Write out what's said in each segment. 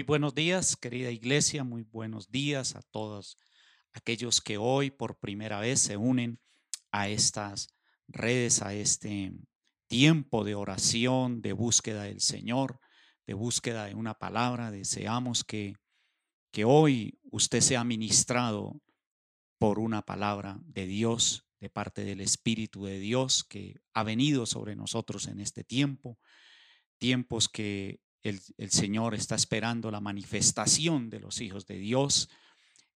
Muy buenos días, querida iglesia, muy buenos días a todos aquellos que hoy por primera vez se unen a estas redes, a este tiempo de oración, de búsqueda del Señor, de búsqueda de una palabra. Deseamos que, que hoy usted sea ministrado por una palabra de Dios, de parte del Espíritu de Dios que ha venido sobre nosotros en este tiempo, tiempos que el, Señor está esperando la manifestación de los hijos de Dios,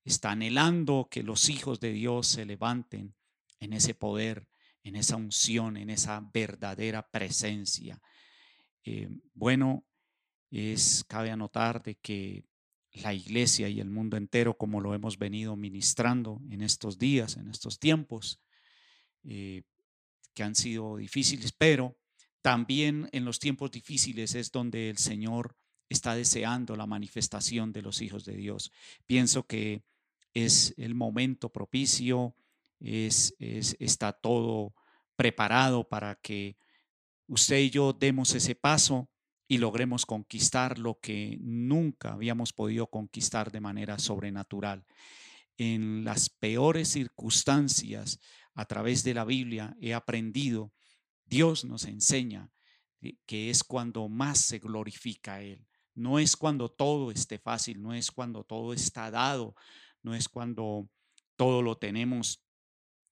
está anhelando que los hijos de Dios se levanten en ese poder, en esa unción, en esa verdadera presencia. Eh, bueno, es, cabe anotar de que la iglesia y el mundo entero, como lo hemos venido ministrando en estos días, en estos tiempos, eh, que han sido difíciles, pero también en los tiempos difíciles es donde el Señor está deseando la manifestación de los hijos de Dios. Pienso que es el momento propicio, es, está todo preparado para que usted y yo demos ese paso y logremos conquistar lo que nunca habíamos podido conquistar de manera sobrenatural. En las peores circunstancias, a través de la Biblia, he aprendido Dios nos enseña que es cuando más se glorifica Él. No es cuando todo esté fácil, no es cuando todo está dado, no es cuando todo lo tenemos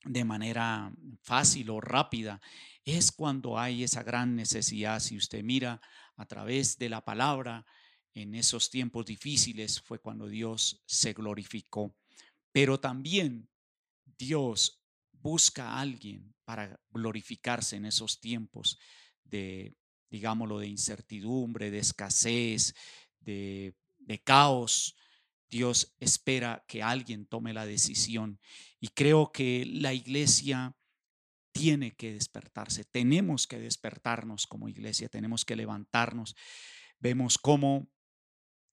de manera fácil o rápida. Es cuando hay esa gran necesidad. Si usted mira a través de la palabra, en esos tiempos difíciles fue cuando Dios se glorificó. Pero también Dios busca a alguien para glorificarse en esos tiempos de, digámoslo, de incertidumbre, de escasez, de, caos. Dios espera que alguien tome la decisión y creo que la iglesia tiene que despertarse, tenemos que despertarnos como iglesia, tenemos que levantarnos. Vemos cómo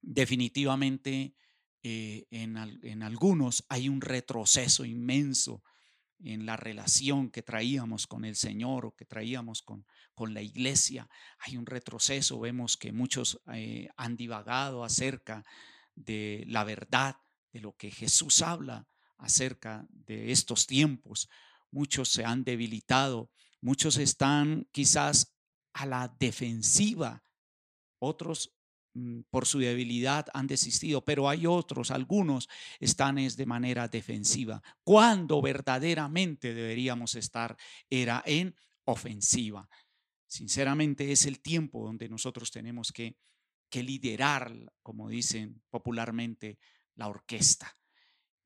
definitivamente eh, en, algunos hay un retroceso inmenso en la relación que traíamos con el Señor o que traíamos con, con la iglesia. Hay un retroceso, vemos que muchos eh, han divagado acerca de la verdad, de lo que Jesús habla acerca de estos tiempos. Muchos se han debilitado, muchos están quizás a la defensiva, otros por su debilidad han desistido, pero hay otros, algunos están es de manera defensiva. Cuando verdaderamente deberíamos estar era en ofensiva. Sinceramente es el tiempo donde nosotros tenemos que, que liderar, como dicen popularmente, la orquesta.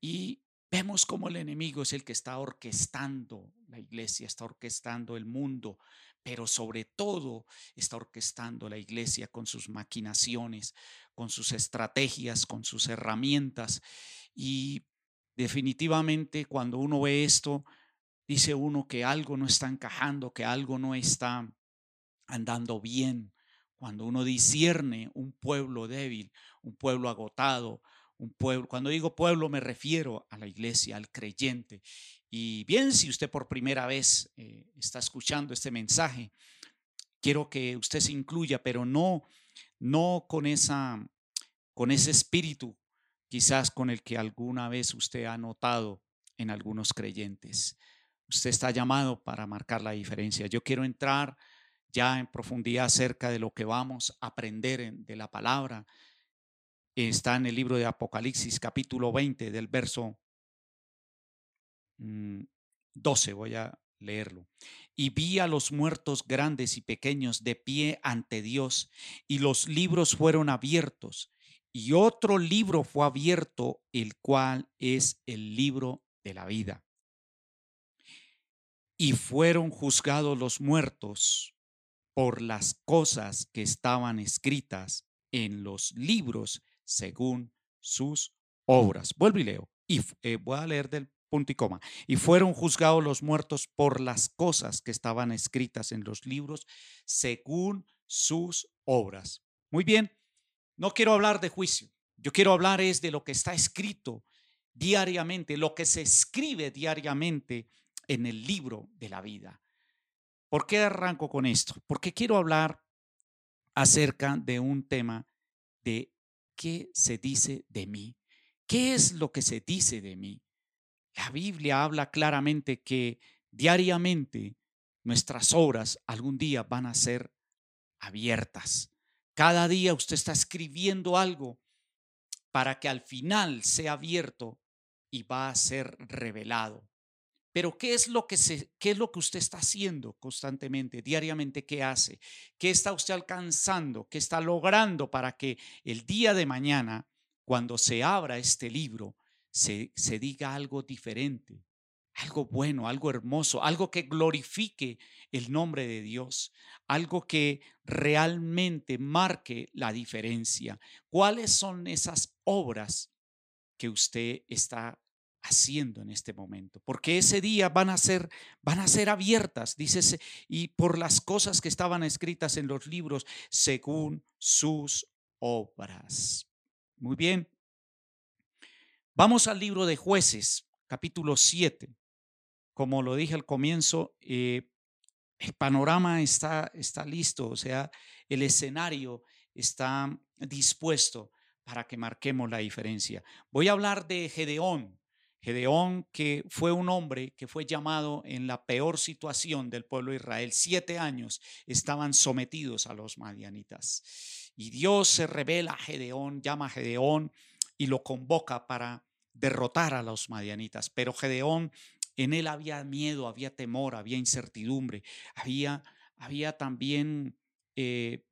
Y vemos cómo el enemigo es el que está orquestando la iglesia, está orquestando el mundo, pero sobre todo está orquestando la iglesia con sus maquinaciones, con sus estrategias, con sus herramientas. Y definitivamente cuando uno ve esto, dice uno que algo no está encajando, que algo no está andando bien. Cuando uno discierne un pueblo débil, un pueblo agotado, un pueblo, cuando digo pueblo me refiero a la iglesia, al creyente. Y bien, si usted por primera vez eh, está escuchando este mensaje, quiero que usted se incluya, pero no, no con, esa, con ese espíritu quizás con el que alguna vez usted ha notado en algunos creyentes. Usted está llamado para marcar la diferencia. Yo quiero entrar ya en profundidad acerca de lo que vamos a aprender de la palabra. Está en el libro de Apocalipsis capítulo 20 del verso 12, mm, voy a leerlo. Y vi a los muertos grandes y pequeños de pie ante Dios, y los libros fueron abiertos, y otro libro fue abierto, el cual es el libro de la vida. Y fueron juzgados los muertos por las cosas que estaban escritas en los libros según sus obras. Vuelvo y leo. Y eh, voy a leer del y coma. Y fueron juzgados los muertos por las cosas que estaban escritas en los libros según sus obras. Muy bien, no quiero hablar de juicio. Yo quiero hablar es de lo que está escrito diariamente, lo que se escribe diariamente en el libro de la vida. ¿Por qué arranco con esto? Porque quiero hablar acerca de un tema de ¿qué se dice de mí? ¿Qué es lo que se dice de mí? La Biblia habla claramente que diariamente nuestras obras algún día van a ser abiertas. Cada día usted está escribiendo algo para que al final sea abierto y va a ser revelado. Pero ¿qué es lo que se, qué es lo que usted está haciendo constantemente, diariamente qué hace? ¿Qué está usted alcanzando? ¿Qué está logrando para que el día de mañana cuando se abra este libro se, se diga algo diferente? algo bueno, algo hermoso, algo que glorifique el nombre de Dios, algo que realmente marque la diferencia. ¿Cuáles son esas obras que usted está haciendo en este momento? Porque ese día van a ser van a ser abiertas, dice, y por las cosas que estaban escritas en los libros según sus obras. Muy bien. Vamos al libro de Jueces, capítulo 7 como lo dije al comienzo, eh, el panorama está, está listo, o sea, el escenario está dispuesto para que marquemos la diferencia. Voy a hablar de Gedeón. Gedeón, que fue un hombre que fue llamado en la peor situación del pueblo de Israel. Siete años estaban sometidos a los madianitas. Y Dios se revela a Gedeón, llama a Gedeón y lo convoca para derrotar a los madianitas. Pero Gedeón en él había miedo, había temor, había incertidumbre, había, había también eh,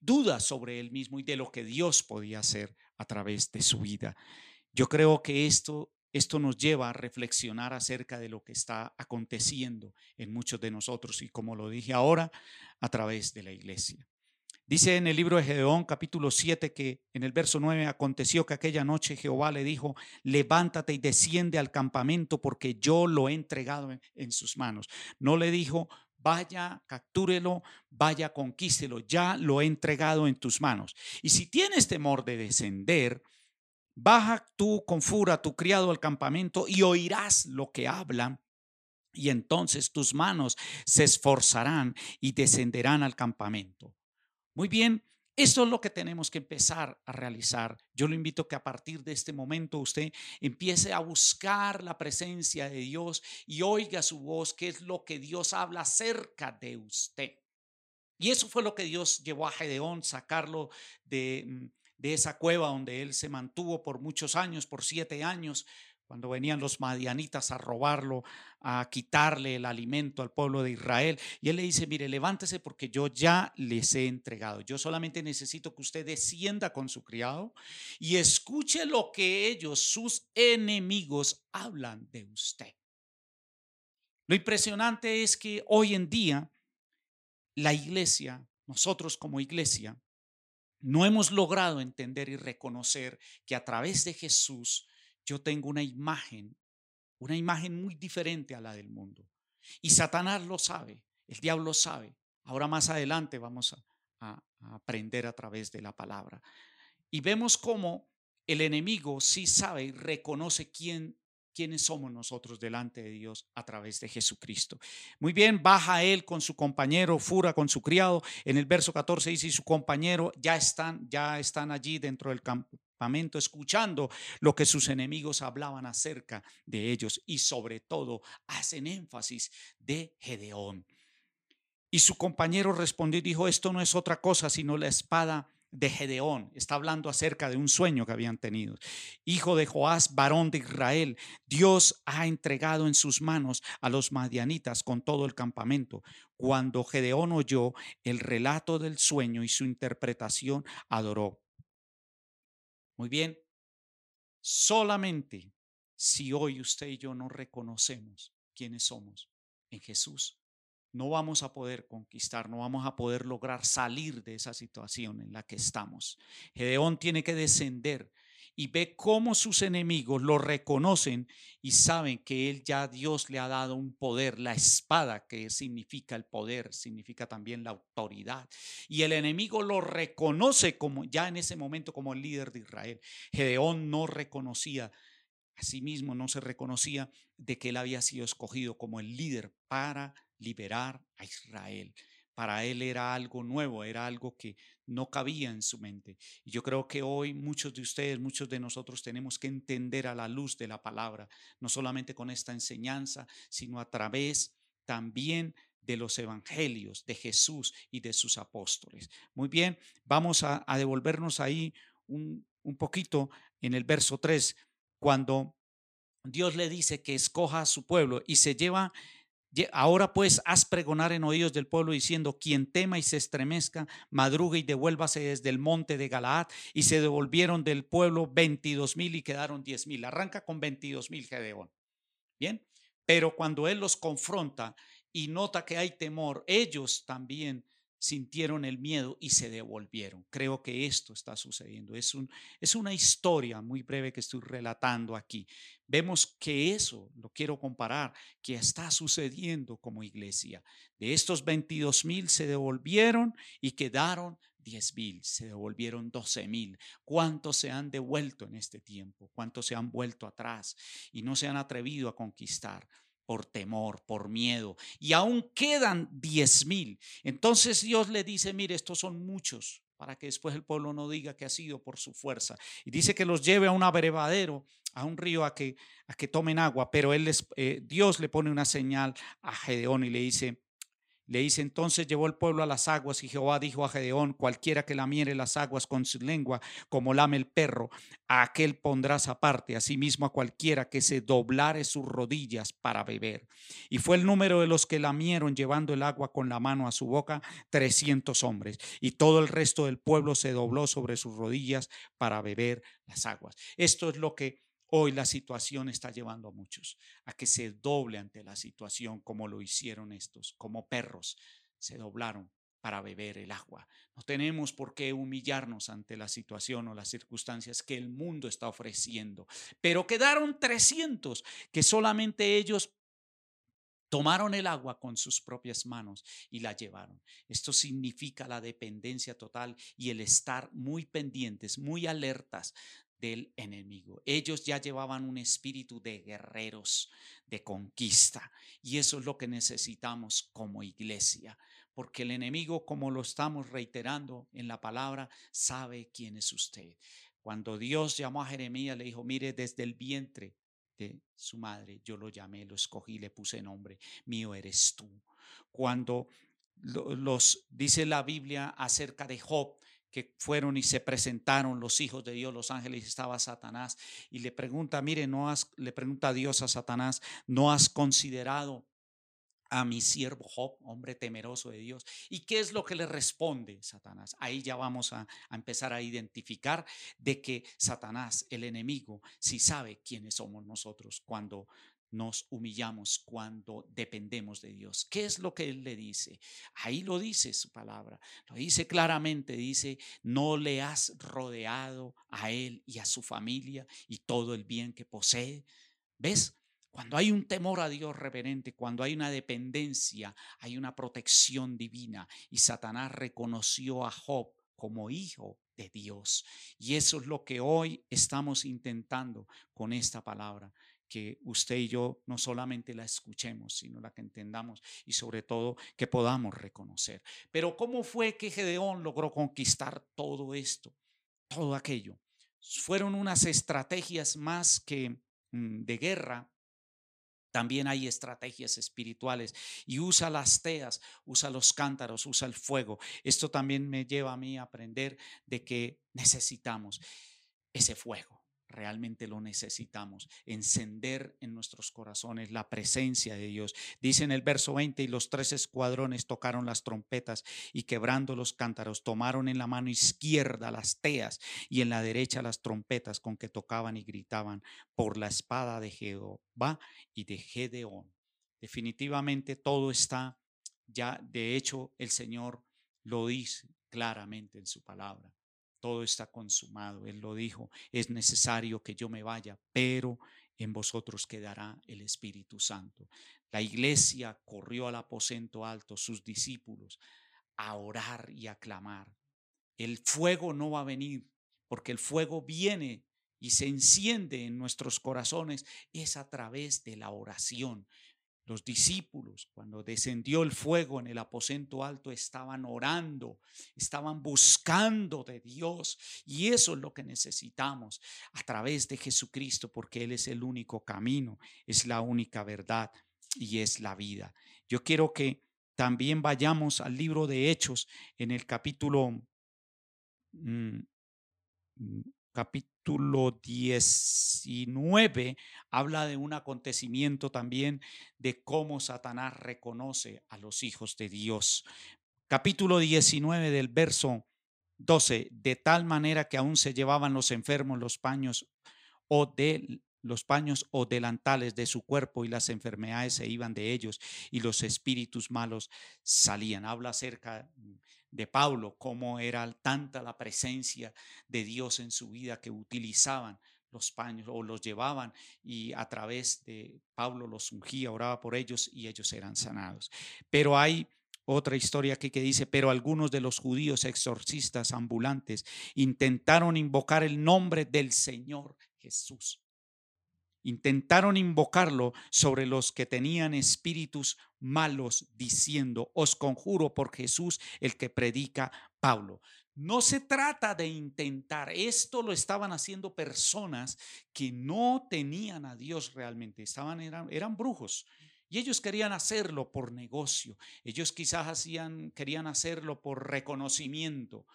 dudas sobre él mismo y de lo que Dios podía hacer a través de su vida. Yo creo que esto, esto nos lleva a reflexionar acerca de lo que está aconteciendo en muchos de nosotros y como lo dije ahora, a través de la iglesia. Dice en el libro de Gedeón capítulo 7 que en el verso 9 aconteció que aquella noche Jehová le dijo, levántate y desciende al campamento porque yo lo he entregado en, sus manos. No le dijo, vaya, captúrelo, vaya, conquístelo, ya lo he entregado en tus manos. Y si tienes temor de descender, baja tú con fura tu criado al campamento y oirás lo que habla y entonces tus manos se esforzarán y descenderán al campamento. Muy bien, esto es lo que tenemos que empezar a realizar. Yo lo invito que a partir de este momento usted empiece a buscar la presencia de Dios y oiga su voz, qué es lo que Dios habla acerca de usted. Y eso fue lo que Dios llevó a Gedeón, sacarlo de, mm, de esa cueva donde él se mantuvo por muchos años, por siete años, cuando venían los madianitas a robarlo, a quitarle el alimento al pueblo de Israel. Y él le dice, mire, levántese porque yo ya les he entregado. Yo solamente necesito que usted descienda con su criado y escuche lo que ellos, sus enemigos, hablan de usted. Lo impresionante es que hoy en día la iglesia, nosotros como iglesia, no hemos logrado entender y reconocer que a través de Jesús, yo tengo una imagen, una imagen muy diferente a la del mundo. Y Satanás lo sabe, el diablo sabe. Ahora más adelante vamos a, aprender a través de la palabra. Y vemos cómo el enemigo sí sabe y reconoce quién quiénes somos nosotros delante de Dios a través de Jesucristo. Muy bien, baja él con su compañero, fura con su criado. En el verso 14 dice, y su compañero ya están, ya están allí dentro del escuchando lo que sus enemigos hablaban acerca de ellos y sobre todo hacen énfasis de Gedeón. Y su compañero respondió y dijo, esto no es otra cosa sino la espada de Gedeón. Está hablando acerca de un sueño que habían tenido. Hijo de Joás, varón de Israel, Dios ha entregado en sus manos a los madianitas con todo el campamento. Cuando Gedeón oyó el relato del sueño y su interpretación, adoró. Muy bien, solamente si hoy usted y yo no reconocemos quiénes somos en Jesús, no vamos a poder conquistar, no vamos a poder lograr salir de esa situación en la que estamos. Gedeón tiene que descender y ve cómo sus enemigos lo reconocen y saben que él ya Dios le ha dado un poder, la espada que significa el poder, significa también la autoridad. Y el enemigo lo reconoce como ya en ese momento como el líder de Israel. Gedeón no reconocía a sí mismo, no se reconocía de que él había sido escogido como el líder para liberar a Israel, para él era algo nuevo, era algo que no cabía en su mente. Y yo creo que hoy muchos de ustedes, muchos de nosotros tenemos que entender a la luz de la palabra, no solamente con esta enseñanza, sino a través también de los evangelios de Jesús y de sus apóstoles. Muy bien, vamos a, devolvernos ahí un, un poquito en el verso 3, cuando Dios le dice que escoja a su pueblo y se lleva Ahora pues haz pregonar en oídos del pueblo diciendo, quien tema y se estremezca, madrugue y devuélvase desde el monte de Galaad. Y se devolvieron del pueblo 22 mil y quedaron 10 mil. Arranca con 22 mil Gedeón. Bien, pero cuando él los confronta y nota que hay temor, ellos también sintieron el miedo y se devolvieron. Creo que esto está sucediendo. Es, un, es una historia muy breve que estoy relatando aquí. Vemos que eso, lo quiero comparar, que está sucediendo como iglesia. De estos 22 mil se devolvieron y quedaron 10 mil, se devolvieron 12 mil. ¿Cuántos se han devuelto en este tiempo? ¿Cuántos se han vuelto atrás y no se han atrevido a conquistar? Por temor, por miedo, y aún quedan diez mil. Entonces Dios le dice, mire, estos son muchos, para que después el pueblo no diga que ha sido por su fuerza. Y dice que los lleve a un abrevadero, a un río, a que, a que tomen agua, pero él les, eh, Dios le pone una señal a Gedeón y le dice, le dice entonces llevó el pueblo a las aguas y Jehová dijo a Gedeón, cualquiera que lamiere las aguas con su lengua, como lame el perro, a aquel pondrás aparte, asimismo a cualquiera que se doblare sus rodillas para beber. Y fue el número de los que lamieron llevando el agua con la mano a su boca, trescientos hombres. Y todo el resto del pueblo se dobló sobre sus rodillas para beber las aguas. Esto es lo que Hoy la situación está llevando a muchos a que se doble ante la situación como lo hicieron estos, como perros se doblaron para beber el agua. No tenemos por qué humillarnos ante la situación o las circunstancias que el mundo está ofreciendo. Pero quedaron 300 que solamente ellos tomaron el agua con sus propias manos y la llevaron. Esto significa la dependencia total y el estar muy pendientes, muy alertas del enemigo. Ellos ya llevaban un espíritu de guerreros, de conquista. Y eso es lo que necesitamos como iglesia. Porque el enemigo, como lo estamos reiterando en la palabra, sabe quién es usted. Cuando Dios llamó a Jeremías, le dijo, mire, desde el vientre de su madre, yo lo llamé, lo escogí, le puse nombre, mío eres tú. Cuando los dice la Biblia acerca de Job, que fueron y se presentaron los hijos de Dios, los ángeles, estaba Satanás, y le pregunta, mire, no has, le pregunta a Dios a Satanás, ¿no has considerado a mi siervo Job, hombre temeroso de Dios. ¿Y qué es lo que le responde Satanás? Ahí ya vamos a, a, empezar a identificar de que Satanás, el enemigo, sí sabe quiénes somos nosotros cuando nos humillamos cuando dependemos de Dios. ¿Qué es lo que Él le dice? Ahí lo dice su palabra. Lo dice claramente. Dice, no le has rodeado a Él y a su familia y todo el bien que posee. ¿Ves? Cuando hay un temor a Dios reverente, cuando hay una dependencia, hay una protección divina. Y Satanás reconoció a Job como hijo de Dios. Y eso es lo que hoy estamos intentando con esta palabra que usted y yo no solamente la escuchemos, sino la que entendamos y sobre todo que podamos reconocer. Pero ¿cómo fue que Gedeón logró conquistar todo esto, todo aquello? Fueron unas estrategias más que mm, de guerra, también hay estrategias espirituales y usa las teas, usa los cántaros, usa el fuego. Esto también me lleva a mí a aprender de que necesitamos ese fuego realmente lo necesitamos, encender en nuestros corazones la presencia de Dios. Dice en el verso 20, y los tres escuadrones tocaron las trompetas y quebrando los cántaros, tomaron en la mano izquierda las teas y en la derecha las trompetas con que tocaban y gritaban por la espada de Jehová y de Gedeón. Definitivamente todo está ya, de hecho el Señor lo dice claramente en su palabra todo está consumado. Él lo dijo, es necesario que yo me vaya, pero en vosotros quedará el Espíritu Santo. La iglesia corrió al aposento alto, sus discípulos, a orar y a clamar. El fuego no va a venir, porque el fuego viene y se enciende en nuestros corazones, es a través de la oración. Los discípulos, cuando descendió el fuego en el aposento alto, estaban orando, estaban buscando de Dios. Y eso es lo que necesitamos a través de Jesucristo, porque Él es el único camino, es la única verdad y es la vida. Yo quiero que también vayamos al libro de Hechos en el capítulo mm, capítulo 19 habla de un acontecimiento también de cómo Satanás reconoce a los hijos de Dios. Capítulo 19 del verso 12, de tal manera que aún se llevaban los enfermos los paños o de los paños o delantales de su cuerpo y las enfermedades se iban de ellos y los espíritus malos salían. Habla acerca de Pablo, cómo era tanta la presencia de Dios en su vida que utilizaban los paños o los llevaban y a través de Pablo los ungía, oraba por ellos y ellos eran sanados. Pero hay otra historia aquí que dice, pero algunos de los judíos exorcistas ambulantes intentaron invocar el nombre del Señor Jesús intentaron invocarlo sobre los que tenían espíritus malos, diciendo, os conjuro por Jesús el que predica Pablo. No se trata de intentar, esto lo estaban haciendo personas que no tenían a Dios realmente, estaban, eran, eran brujos. Y ellos querían hacerlo por negocio. Ellos quizás hacían, querían hacerlo por reconocimiento.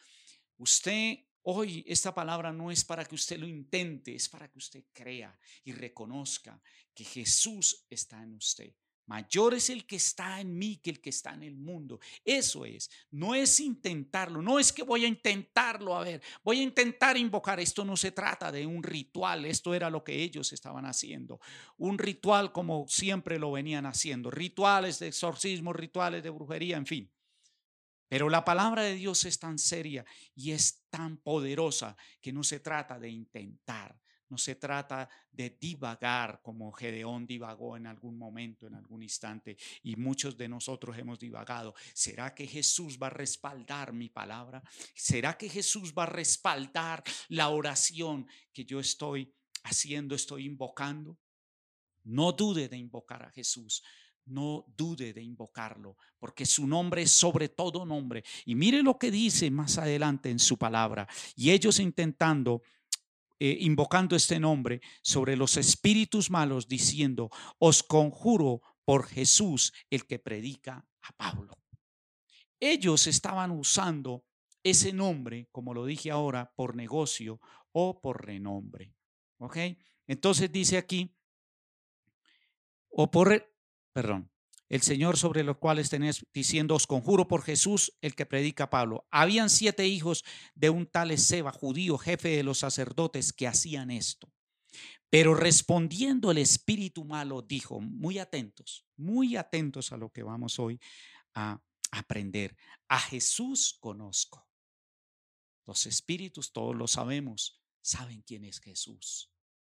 Usted Hoy esta palabra no es para que usted lo intente, es para que usted crea y reconozca que Jesús está en usted. Mayor es el que está en mí que el que está en el mundo. Eso es. No es intentarlo. No es que voy a intentarlo. A ver, voy a intentar invocar. Esto no se trata de un ritual. Esto era lo que ellos estaban haciendo. Un ritual como siempre lo venían haciendo. Rituales de exorcismo, rituales de brujería, en fin. Pero la palabra de Dios es tan seria y es tan poderosa que no se trata de intentar, no se trata de divagar como Gedeón divagó en algún momento, en algún instante, y muchos de nosotros hemos divagado. ¿Será que Jesús va a respaldar mi palabra? ¿Será que Jesús va a respaldar la oración que yo estoy haciendo, estoy invocando? No dude de invocar a Jesús no dude de invocarlo, porque su nombre es sobre todo nombre. Y mire lo que dice más adelante en su palabra. Y ellos intentando, eh, invocando este nombre sobre los espíritus malos, diciendo, os conjuro por Jesús, el que predica a Pablo. Ellos estaban usando ese nombre, como lo dije ahora, por negocio o por renombre. ¿Ok? Entonces dice aquí, o por perdón, el Señor sobre los cuales tenés diciendo, os conjuro por Jesús, el que predica Pablo. Habían siete hijos de un tal Seba, judío, jefe de los sacerdotes, que hacían esto. Pero respondiendo el espíritu malo, dijo, muy atentos, muy atentos a lo que vamos hoy a aprender. A Jesús conozco. Los espíritus, todos lo sabemos, saben quién es Jesús.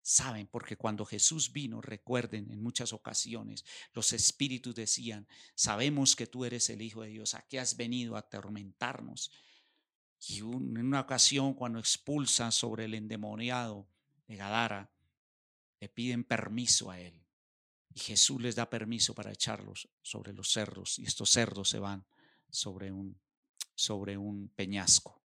Saben, porque cuando Jesús vino, recuerden, en muchas ocasiones los espíritus decían, sabemos que tú eres el Hijo de Dios, ¿a qué has venido a atormentarnos? Y en una ocasión, cuando expulsan sobre el endemoniado de Gadara, le piden permiso a él. Y Jesús les da permiso para echarlos sobre los cerdos. Y estos cerdos se van sobre un, sobre un peñasco.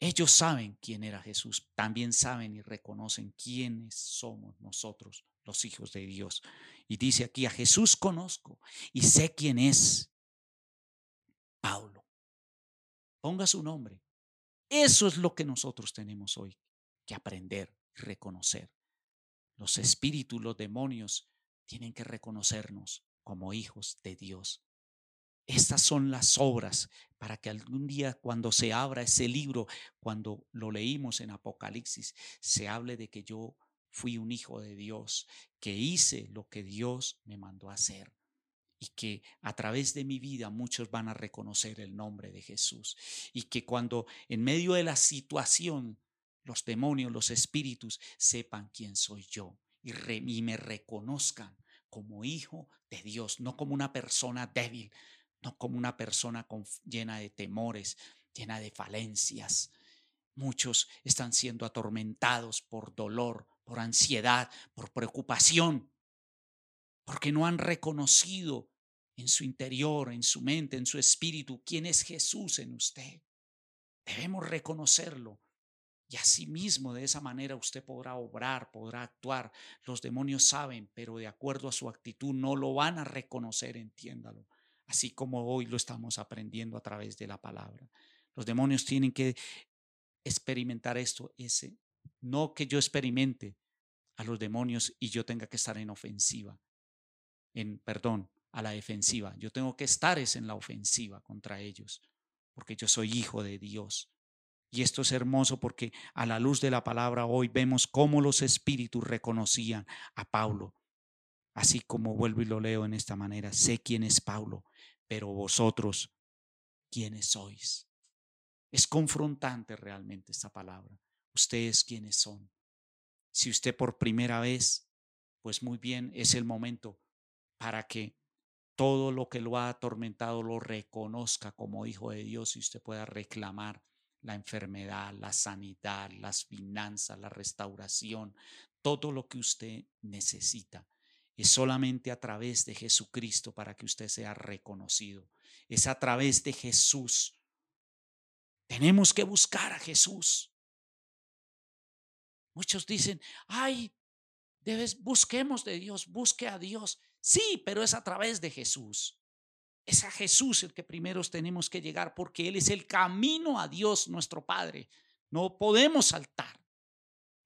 Ellos saben quién era Jesús, también saben y reconocen quiénes somos nosotros, los hijos de Dios. Y dice aquí, a Jesús conozco y sé quién es. Pablo. Ponga su nombre. Eso es lo que nosotros tenemos hoy que aprender y reconocer. Los espíritus, los demonios tienen que reconocernos como hijos de Dios. Estas son las obras para que algún día cuando se abra ese libro, cuando lo leímos en Apocalipsis, se hable de que yo fui un hijo de Dios, que hice lo que Dios me mandó hacer y que a través de mi vida muchos van a reconocer el nombre de Jesús y que cuando en medio de la situación los demonios, los espíritus sepan quién soy yo y me reconozcan como hijo de Dios, no como una persona débil, no como una persona llena de temores, llena de falencias. Muchos están siendo atormentados por dolor, por ansiedad, por preocupación, porque no han reconocido en su interior, en su mente, en su espíritu, quién es Jesús en usted. Debemos reconocerlo. Y asimismo, de esa manera usted podrá obrar, podrá actuar. Los demonios saben, pero de acuerdo a su actitud no lo van a reconocer, entiéndalo. Así como hoy lo estamos aprendiendo a través de la palabra. Los demonios tienen que experimentar esto, ese, no que yo experimente a los demonios y yo tenga que estar en ofensiva, en, perdón, a la defensiva. Yo tengo que estar es en la ofensiva contra ellos, porque yo soy hijo de Dios. Y esto es hermoso porque a la luz de la palabra hoy vemos cómo los espíritus reconocían a Pablo. Así como vuelvo y lo leo en esta manera, sé quién es Pablo, pero vosotros, ¿quiénes sois? Es confrontante realmente esta palabra. Ustedes, ¿quiénes son? Si usted por primera vez, pues muy bien, es el momento para que todo lo que lo ha atormentado lo reconozca como hijo de Dios y usted pueda reclamar la enfermedad, la sanidad, las finanzas, la restauración, todo lo que usted necesita. Es solamente a través de Jesucristo para que usted sea reconocido. Es a través de Jesús. Tenemos que buscar a Jesús. Muchos dicen, ay, debes, busquemos de Dios, busque a Dios. Sí, pero es a través de Jesús. Es a Jesús el que primero tenemos que llegar porque Él es el camino a Dios nuestro Padre. No podemos saltar,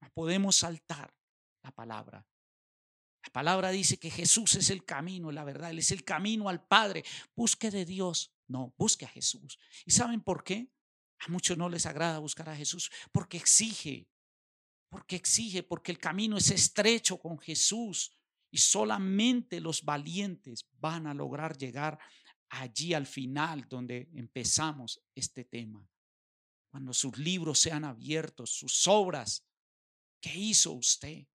no podemos saltar la palabra. La palabra dice que Jesús es el camino, la verdad, Él es el camino al Padre. Busque de Dios, no, busque a Jesús. ¿Y saben por qué? A muchos no les agrada buscar a Jesús porque exige, porque exige, porque el camino es estrecho con Jesús y solamente los valientes van a lograr llegar allí al final donde empezamos este tema. Cuando sus libros sean abiertos, sus obras, ¿qué hizo usted?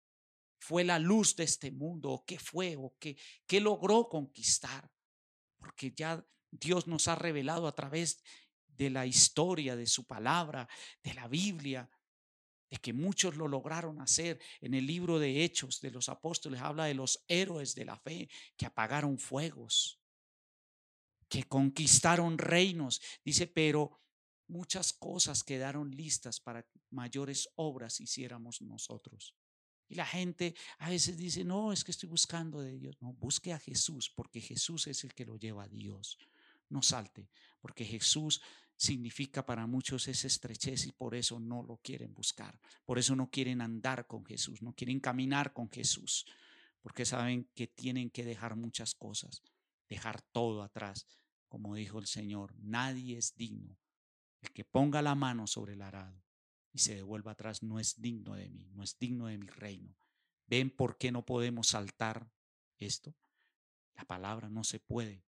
¿Fue la luz de este mundo? ¿O qué fue? ¿O qué, qué logró conquistar? Porque ya Dios nos ha revelado a través de la historia, de su palabra, de la Biblia, de que muchos lo lograron hacer. En el libro de Hechos de los Apóstoles habla de los héroes de la fe que apagaron fuegos, que conquistaron reinos. Dice, pero muchas cosas quedaron listas para mayores obras hiciéramos nosotros. Y la gente a veces dice, no, es que estoy buscando de Dios. No, busque a Jesús, porque Jesús es el que lo lleva a Dios. No salte, porque Jesús significa para muchos esa estrechez y por eso no lo quieren buscar. Por eso no quieren andar con Jesús, no quieren caminar con Jesús, porque saben que tienen que dejar muchas cosas dejar todo atrás. Como dijo el Señor, nadie es digno. El que ponga la mano sobre el arado y se devuelva atrás no es digno de mí, no es digno de mi reino. ¿Ven por qué no podemos saltar esto? La palabra no se puede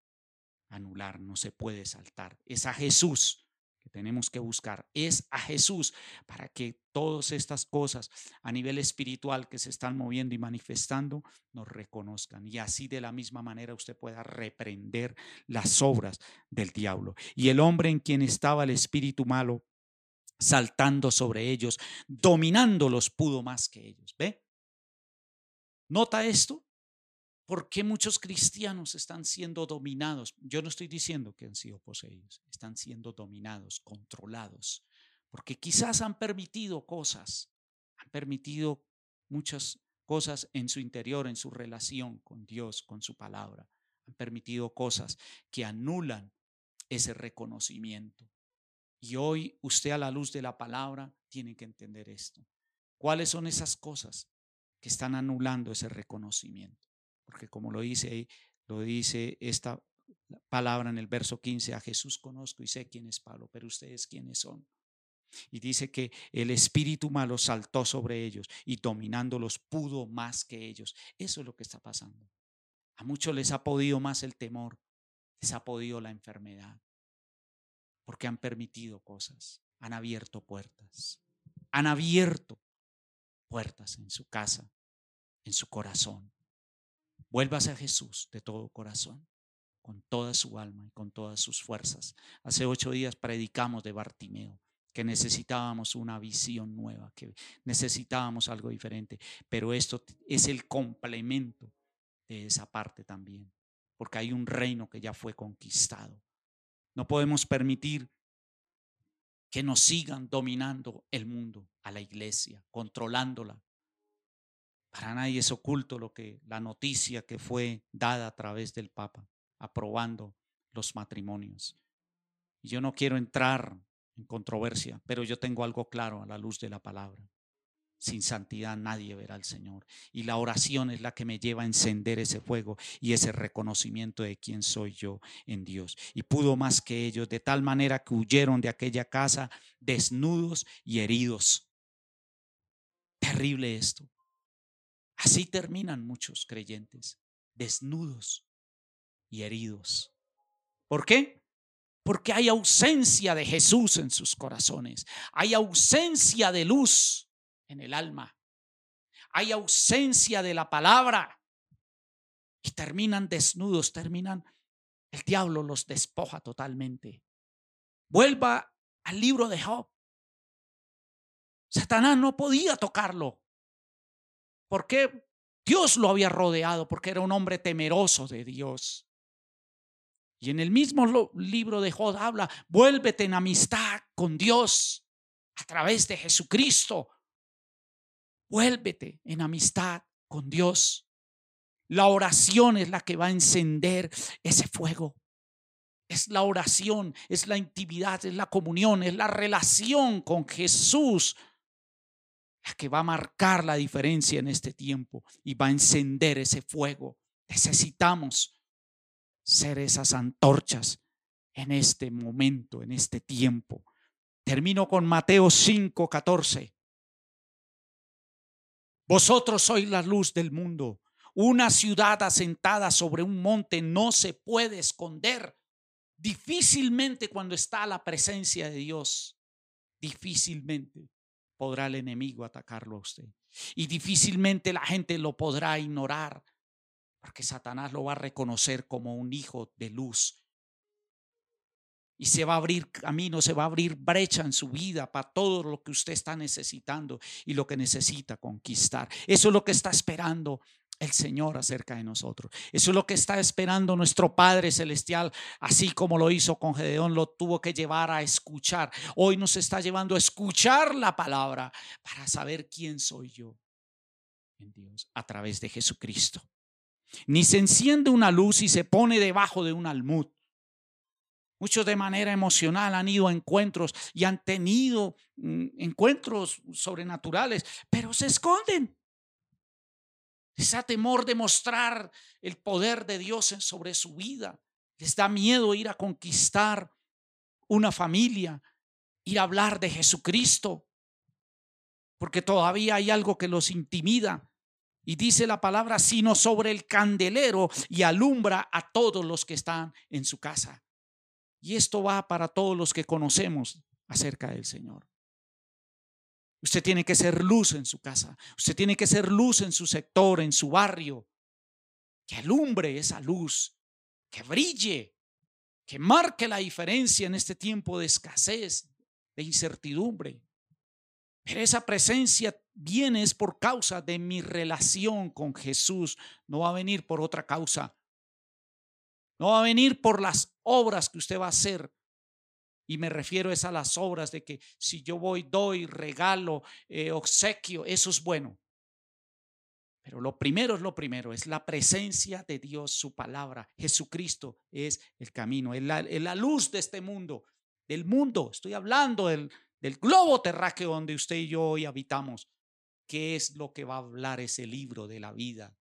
anular, no se puede saltar. Es a Jesús que tenemos que buscar es a Jesús para que todas estas cosas a nivel espiritual que se están moviendo y manifestando nos reconozcan y así de la misma manera usted pueda reprender las obras del diablo. Y el hombre en quien estaba el espíritu malo saltando sobre ellos, dominándolos, pudo más que ellos. ¿Ve? ¿Nota esto? ¿Por qué muchos cristianos están siendo dominados? Yo no estoy diciendo que han sido poseídos, están siendo dominados, controlados, porque quizás han permitido cosas, han permitido muchas cosas en su interior, en su relación con Dios, con su palabra, han permitido cosas que anulan ese reconocimiento. Y hoy usted a la luz de la palabra tiene que entender esto. ¿Cuáles son esas cosas que están anulando ese reconocimiento? porque como lo dice, lo dice esta palabra en el verso 15, a Jesús conozco y sé quién es Pablo, pero ustedes quiénes son. Y dice que el espíritu malo saltó sobre ellos y dominándolos pudo más que ellos. Eso es lo que está pasando. A muchos les ha podido más el temor, les ha podido la enfermedad, porque han permitido cosas, han abierto puertas, han abierto puertas en su casa, en su corazón. Vuélvase a Jesús de todo corazón, con toda su alma y con todas sus fuerzas. Hace ocho días predicamos de Bartimeo, que necesitábamos una visión nueva, que necesitábamos algo diferente, pero esto es el complemento de esa parte también, porque hay un reino que ya fue conquistado. No podemos permitir que nos sigan dominando el mundo, a la iglesia, controlándola. Para nadie es oculto lo que la noticia que fue dada a través del Papa, aprobando los matrimonios. Yo no quiero entrar en controversia, pero yo tengo algo claro a la luz de la palabra. Sin santidad nadie verá al Señor. Y la oración es la que me lleva a encender ese fuego y ese reconocimiento de quién soy yo en Dios. Y pudo más que ellos, de tal manera que huyeron de aquella casa desnudos y heridos. Terrible esto. Así terminan muchos creyentes, desnudos y heridos. ¿Por qué? Porque hay ausencia de Jesús en sus corazones. Hay ausencia de luz en el alma. Hay ausencia de la palabra. Y terminan desnudos, terminan, el diablo los despoja totalmente. Vuelva al libro de Job. Satanás no podía tocarlo. porque Dios lo había rodeado, porque era un hombre temeroso de Dios. Y en el mismo libro de Job habla, vuélvete en amistad con Dios a través de Jesucristo. Vuélvete en amistad con Dios. La oración es la que va a encender ese fuego. Es la oración, es la intimidad, es la comunión, es la relación con Jesús la que va a marcar la diferencia en este tiempo y va a encender ese fuego. Necesitamos ser esas antorchas en este momento, en este tiempo. Termino con Mateo 5, 14. Vosotros sois la luz del mundo. Una ciudad asentada sobre un monte no se puede esconder. Difícilmente cuando está la presencia de Dios, difícilmente podrá el enemigo atacarlo a usted. Y difícilmente la gente lo podrá ignorar, porque Satanás lo va a reconocer como un hijo de luz, y se va a abrir camino, se va a abrir brecha en su vida para todo lo que usted está necesitando y lo que necesita conquistar. Eso es lo que está esperando el Señor acerca de nosotros. Eso es lo que está esperando nuestro Padre Celestial, así como lo hizo con Gedeón, lo tuvo que llevar a escuchar. Hoy nos está llevando a escuchar la palabra para saber quién soy yo en Dios a través de Jesucristo. Ni se enciende una luz y se pone debajo de un almud Muchos de manera emocional han ido a encuentros y han tenido mm, encuentros sobrenaturales, pero se esconden. Les da temor de mostrar el poder de Dios sobre su vida. Les da miedo ir a conquistar una familia, ir a hablar de Jesucristo, porque todavía hay algo que los intimida. Y dice la palabra, sino sobre el candelero y alumbra a todos los que están en su casa. Y esto va para todos los que conocemos acerca del Señor. Usted tiene que ser luz en su casa. Usted tiene que ser luz en su sector, en su barrio. Que alumbre esa luz, que brille, que marque la diferencia en este tiempo de escasez, de incertidumbre. Pero esa presencia viene es por causa de mi relación con Jesús. No va a venir por otra causa. No va a venir por las obras que usted va a hacer. Y me refiero es a las obras de que si yo voy, doy, regalo, eh, obsequio, eso es bueno. Pero lo primero es lo primero, es la presencia de Dios, su palabra. Jesucristo es el camino, es la, luz de este mundo, del mundo. Estoy hablando del, del globo terráqueo donde usted y yo hoy habitamos. ¿Qué es lo que va a hablar ese libro de la vida?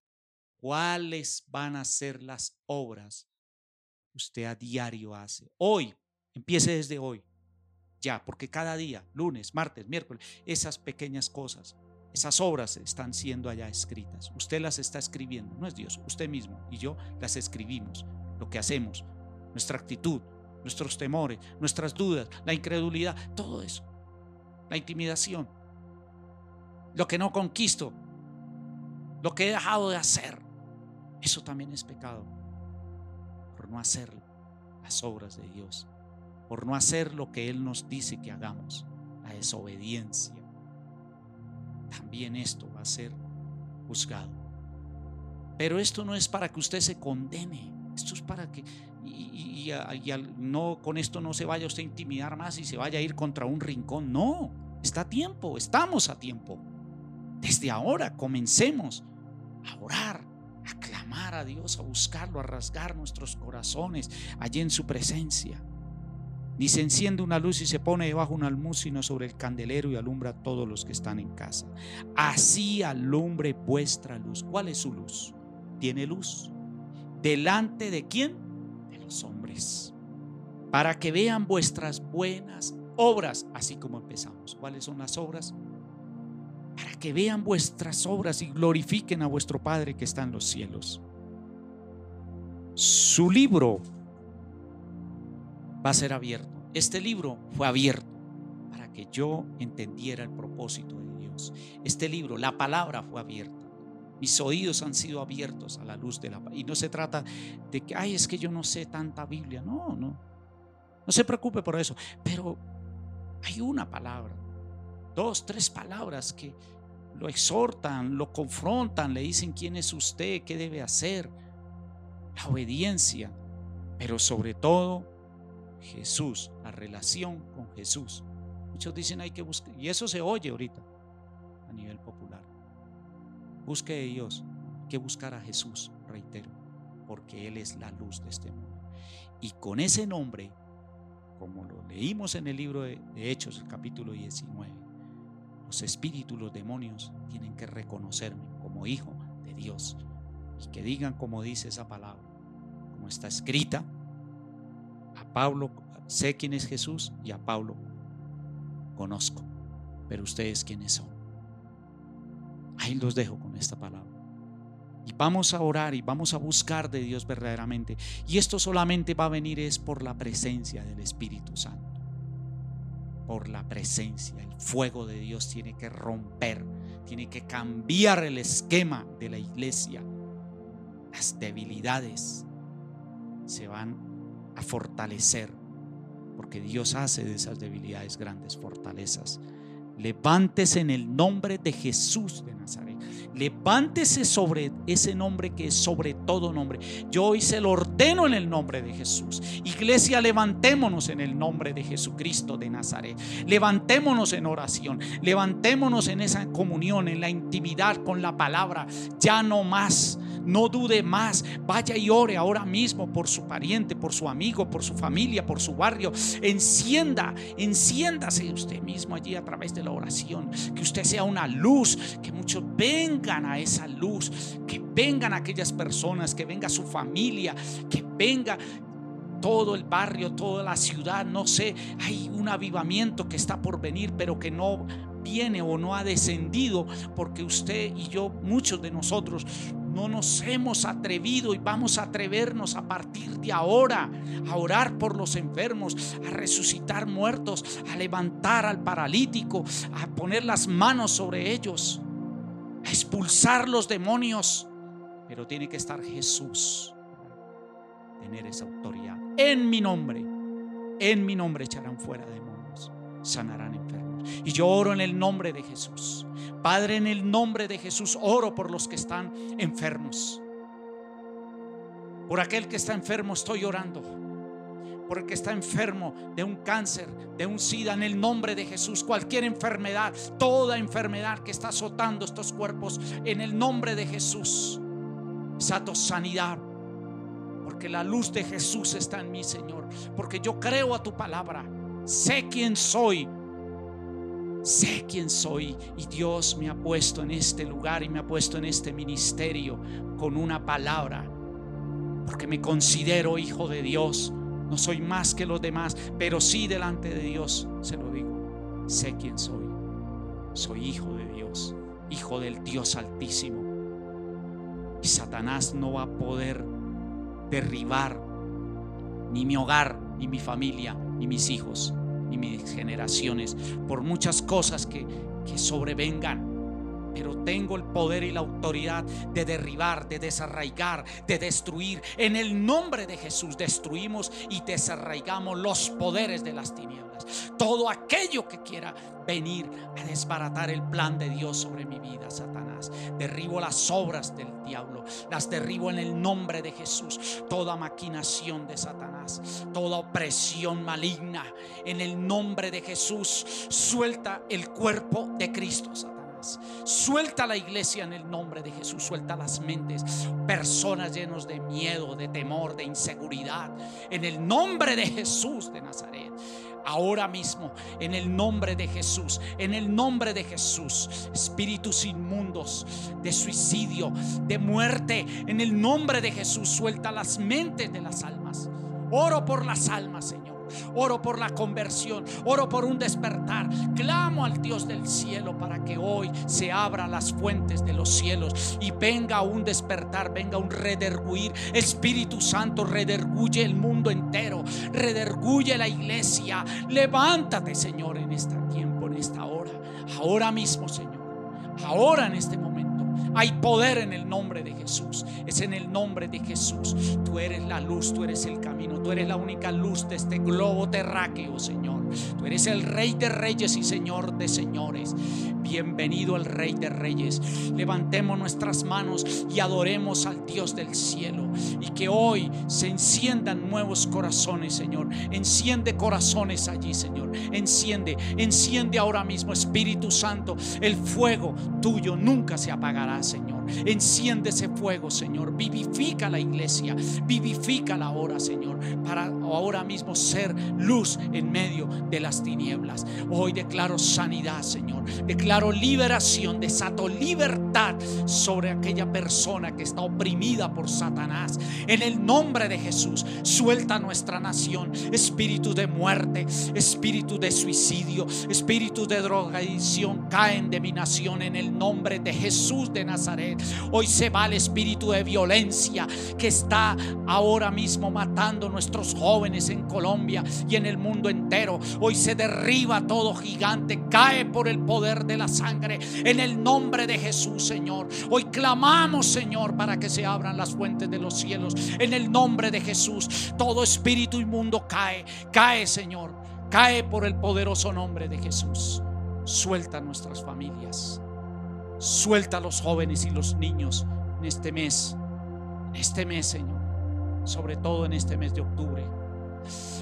¿Cuáles van a ser las obras usted a diario hace. Hoy, empiece desde hoy, ya, porque cada día, lunes, martes, miércoles, esas pequeñas cosas, esas obras están siendo allá escritas. Usted las está escribiendo, no es Dios, usted mismo y yo las escribimos, lo que hacemos, nuestra actitud, nuestros temores, nuestras dudas, la incredulidad, todo eso, la intimidación, lo que no conquisto, lo que he dejado de hacer, eso también es pecado no hacer las obras de Dios, por no hacer lo que Él nos dice que hagamos, la desobediencia. También esto va a ser juzgado. Pero esto no es para que usted se condene. Esto es para que y, no con esto no se vaya usted a intimidar más y se vaya a ir contra un rincón. No, está a tiempo, estamos a tiempo. Desde ahora comencemos a orar, clamar a Dios, a buscarlo, a rasgar nuestros corazones allí en su presencia. Ni se enciende una luz y se pone debajo un almuz, sino sobre el candelero y alumbra a todos los que están en casa. Así alumbre vuestra luz. ¿Cuál es su luz? ¿Tiene luz? ¿Delante de quién? De los hombres. Para que vean vuestras buenas obras, así como empezamos. ¿Cuáles son las obras? Para que vean vuestras obras y glorifiquen a vuestro Padre que está en los cielos. Su libro va a ser abierto. Este libro fue abierto para que yo entendiera el propósito de Dios. Este libro, la palabra fue abierta. Mis oídos han sido abiertos a la luz de la Y no se trata de que, ay, es que yo no sé tanta Biblia. No, no. No se preocupe por eso. Pero hay una palabra, dos, tres palabras que lo exhortan, lo confrontan, le dicen quién es usted, qué debe hacer. La obediencia. Pero sobre todo, Jesús, la relación con Jesús. Muchos dicen hay que buscar, y eso se oye ahorita a nivel popular. Busque a Dios, que buscar a Jesús, reitero, porque Él es la luz de este mundo. Y con ese nombre, como lo leímos en el libro de, Hechos, capítulo 19, los espíritus, los demonios, tienen que reconocerme como hijo de Dios y que digan como dice esa palabra, como está escrita. A Pablo sé quién es Jesús y a Pablo conozco, pero ustedes quiénes son. Ahí los dejo con esta palabra. Y vamos a orar y vamos a buscar de Dios verdaderamente. Y esto solamente va a venir es por la presencia del Espíritu Santo. Por la presencia. El fuego de Dios tiene que romper, tiene que cambiar el esquema de la iglesia. Las debilidades se van a fortalecer porque Dios hace de esas debilidades grandes fortalezas. Levántese en el nombre de Jesús de Nazaret. Levántese sobre ese nombre que es sobre todo nombre. Yo hoy se lo ordeno en el nombre de Jesús. Iglesia, levantémonos en el nombre de Jesucristo de Nazaret. Levantémonos en oración. Levantémonos en esa comunión, en la intimidad con la palabra. Ya no más no dude más. Vaya y ore ahora mismo por su pariente, por su amigo, por su familia, por su barrio. Encienda, enciéndase usted mismo allí a través de la oración. Que usted sea una luz, que muchos vengan a esa luz, que vengan aquellas personas, que venga su familia, que venga todo el barrio, toda la ciudad, no sé, hay un avivamiento que está por venir, pero que no viene o no ha descendido porque usted y yo, muchos de nosotros, no nos hemos atrevido y vamos a atrevernos a partir de ahora a orar por los enfermos, a resucitar muertos, a levantar al paralítico, a poner las manos sobre ellos, a expulsar los demonios. Pero tiene que estar Jesús, tener esa autoridad. En mi nombre, en mi nombre echarán fuera demonios, sanarán enfermos. Y yo oro en el nombre de Jesús. Padre, en el nombre de Jesús, oro por los que están enfermos. Por aquel que está enfermo estoy orando. Por el que está enfermo de un cáncer, de un SIDA, en el nombre de Jesús. Cualquier enfermedad, toda enfermedad que está azotando estos cuerpos, en el nombre de Jesús. Sato sanidad. Porque la luz de Jesús está en mí, Señor. Porque yo creo a tu palabra. Sé quién soy sé quién soy y Dios me ha puesto en este lugar y me ha puesto en este ministerio con una palabra, porque me considero hijo de Dios. No soy más que los demás, pero sí delante de Dios, se lo digo, sé quién soy. Soy hijo de Dios, hijo del Dios altísimo. Y Satanás no va a poder derribar ni mi hogar, ni mi familia, ni mis hijos y mis generaciones, por muchas cosas que, que sobrevengan. Pero tengo el poder y la autoridad de derribar, de desarraigar, de destruir. En el nombre de Jesús destruimos y desarraigamos los poderes de las tinieblas. Todo aquello que quiera venir a desbaratar el plan de Dios sobre mi vida, Satanás. Derribo las obras del diablo, las derribo en el nombre de Jesús. Toda maquinación de Satanás, toda opresión maligna, en el nombre de Jesús, suelta el cuerpo de Cristo, Satanás. Suelta la iglesia en el nombre de Jesús. Suelta las mentes. Personas llenos de miedo, de temor, de inseguridad. En el nombre de Jesús de Nazaret ahora mismo, en el nombre de Jesús, en el nombre de Jesús, espíritus inmundos de suicidio, de muerte, en el nombre de Jesús, suelta las mentes de las almas. Oro por las almas, Señor. Oro por la conversión, oro por un despertar. Clamo al Dios del cielo para que hoy se abran las fuentes de los cielos y venga un despertar, venga un rederguir. Espíritu Santo, rederguye el mundo entero, rederguye la iglesia. Levántate, Señor, en este tiempo, en esta hora. Ahora mismo, Señor. Ahora en este momento. Hay poder en el nombre de Jesús. Es en el nombre de Jesús. Tú eres la luz, tú eres el camino, tú eres la única luz de este globo terráqueo, Señor. Tú eres el Rey de Reyes y Señor de Señores. Bienvenido al Rey de Reyes. Levantemos nuestras manos y adoremos al Dios del cielo. Y que hoy se enciendan nuevos corazones, Señor. Enciende corazones allí, Señor. Enciende, enciende ahora mismo, Espíritu Santo. El fuego tuyo nunca se apagará, Señor. Enciende ese fuego, Señor. Vivifica la iglesia. Vivifica la hora, Señor. Para ahora mismo ser luz en medio de las tinieblas. Hoy declaro sanidad, Señor. Declaro liberación, desato libertad sobre aquella persona que está oprimida por Satanás. En el nombre de Jesús, suelta nuestra nación. Espíritu de muerte, espíritu de suicidio, espíritu de drogadicción caen de mi nación en el nombre de Jesús de Nazaret. Hoy se va el espíritu de violencia que está ahora mismo matando nuestros jóvenes en Colombia y en el mundo entero. Hoy se derriba todo gigante, cae por el poder de la sangre en el nombre de Jesús, Señor. Hoy clamamos, Señor, para que se abran las fuentes de los cielos en el nombre de Jesús. Todo espíritu inmundo cae, cae, Señor, cae por el poderoso nombre de Jesús. Suelta nuestras familias. Suelta a los jóvenes y los niños en este mes, en este mes, Señor, sobre todo en este mes de octubre.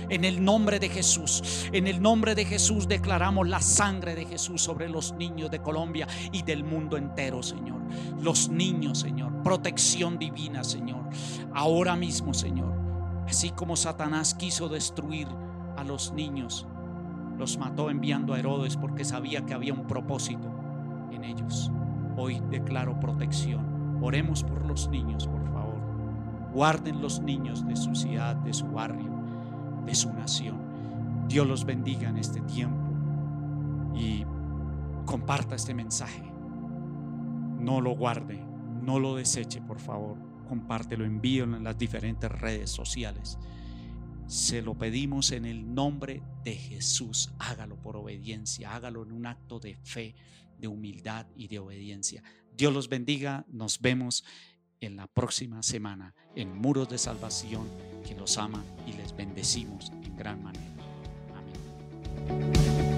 En el nombre de Jesús, en el nombre de Jesús declaramos la sangre de Jesús sobre los niños de Colombia y del mundo entero, Señor. Los niños, Señor, protección divina, Señor. Ahora mismo, Señor, así como Satanás quiso destruir a los niños, los mató enviando a Herodes porque sabía que había un propósito en ellos. Hoy declaro protección. Oremos por los niños, por favor. Guarden los niños de su ciudad, de su barrio, de su nación. Dios los bendiga en este tiempo y comparta este mensaje. No lo guarde, no lo deseche, por favor. Compártelo, envíelo en las diferentes redes sociales. Se lo pedimos en el nombre de Jesús. Hágalo por obediencia, hágalo en un acto de fe, de humildad y de obediencia. Dios los bendiga, nos vemos en la próxima semana en Muros de Salvación, que los ama y les bendecimos en gran manera. Amén.